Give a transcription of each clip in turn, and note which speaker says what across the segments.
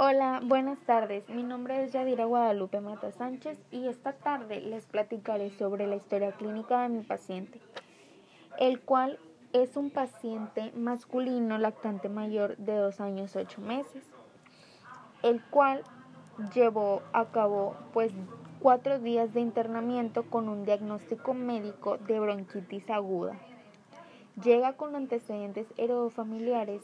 Speaker 1: Hola, buenas tardes. Mi nombre es Yadira Guadalupe Mata Sánchez y esta tarde les platicaré sobre la historia clínica de mi paciente, el cual es un paciente masculino lactante mayor de dos años ocho meses, el cual llevó a cabo pues cuatro días de internamiento con un diagnóstico médico de bronquitis aguda. Llega con antecedentes heredofamiliares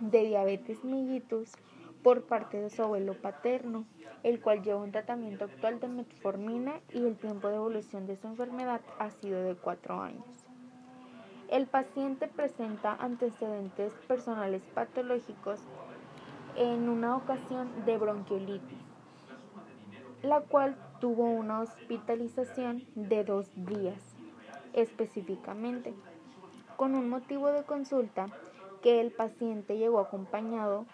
Speaker 1: de diabetes mellitus por parte de su abuelo paterno, el cual lleva un tratamiento actual de metformina y el tiempo de evolución de su enfermedad ha sido de cuatro años. El paciente presenta antecedentes personales patológicos en una ocasión de bronquiolitis, la cual tuvo una hospitalización de dos días específicamente, con un motivo de consulta que el paciente llegó acompañado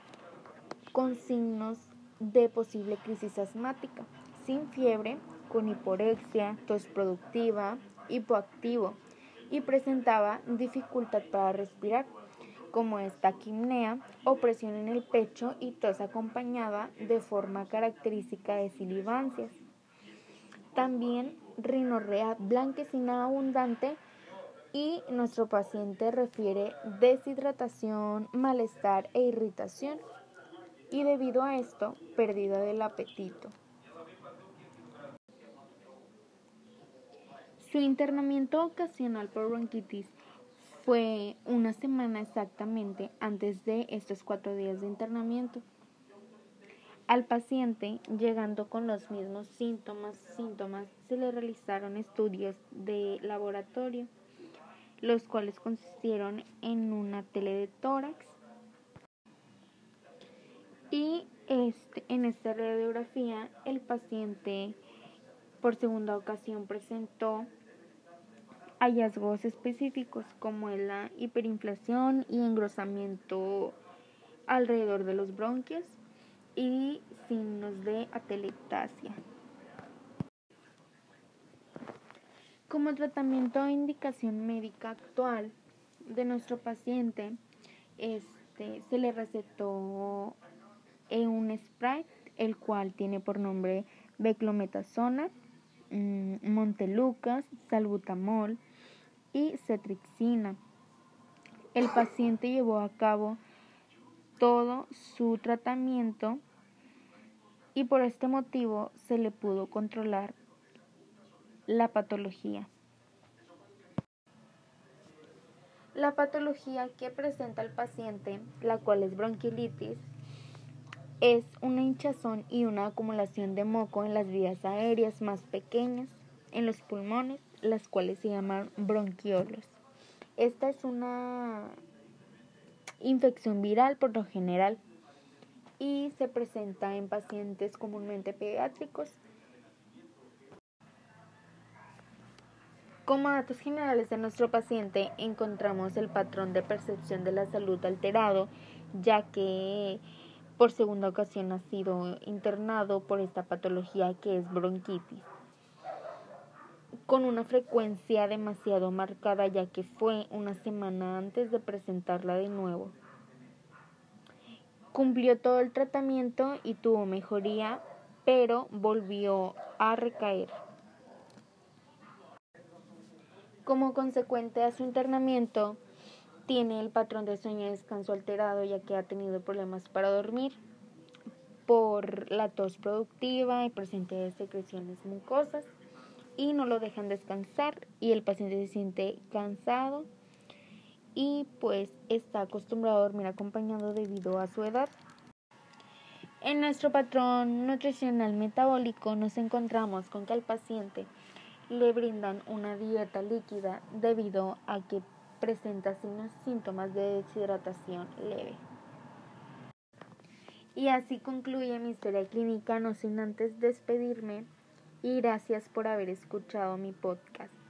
Speaker 1: con signos de posible crisis asmática, sin fiebre, con hiporexia, tos productiva, hipoactivo y presentaba dificultad para respirar, como esta taquimnea, opresión en el pecho y tos acompañada de forma característica de silivancias. También rinorrea blanquecina abundante y nuestro paciente refiere deshidratación, malestar e irritación y debido a esto pérdida del apetito. Su internamiento ocasional por bronquitis fue una semana exactamente antes de estos cuatro días de internamiento. Al paciente, llegando con los mismos síntomas, síntomas, se le realizaron estudios de laboratorio, los cuales consistieron en una tele de tórax, y este, en esta radiografía el paciente por segunda ocasión presentó hallazgos específicos como la hiperinflación y engrosamiento alrededor de los bronquios y signos de atelectasia. Como tratamiento de indicación médica actual de nuestro paciente, este, se le recetó un Sprite, el cual tiene por nombre beclometasona, mm, montelucas, salbutamol y cetrixina. El paciente llevó a cabo todo su tratamiento y por este motivo se le pudo controlar la patología. La patología que presenta el paciente, la cual es bronquiolitis, es una hinchazón y una acumulación de moco en las vías aéreas más pequeñas, en los pulmones, las cuales se llaman bronquiolos. Esta es una infección viral por lo general y se presenta en pacientes comúnmente pediátricos. Como datos generales de nuestro paciente encontramos el patrón de percepción de la salud alterado, ya que por segunda ocasión ha sido internado por esta patología que es bronquitis, con una frecuencia demasiado marcada ya que fue una semana antes de presentarla de nuevo. Cumplió todo el tratamiento y tuvo mejoría, pero volvió a recaer. Como consecuente a su internamiento, tiene el patrón de sueño y descanso alterado ya que ha tenido problemas para dormir por la tos productiva y presente de secreciones mucosas y no lo dejan descansar y el paciente se siente cansado y pues está acostumbrado a dormir acompañado debido a su edad. En nuestro patrón nutricional metabólico nos encontramos con que al paciente le brindan una dieta líquida debido a que presenta signos síntomas de deshidratación leve. Y así concluye mi historia clínica, no sin antes despedirme y gracias por haber escuchado mi podcast.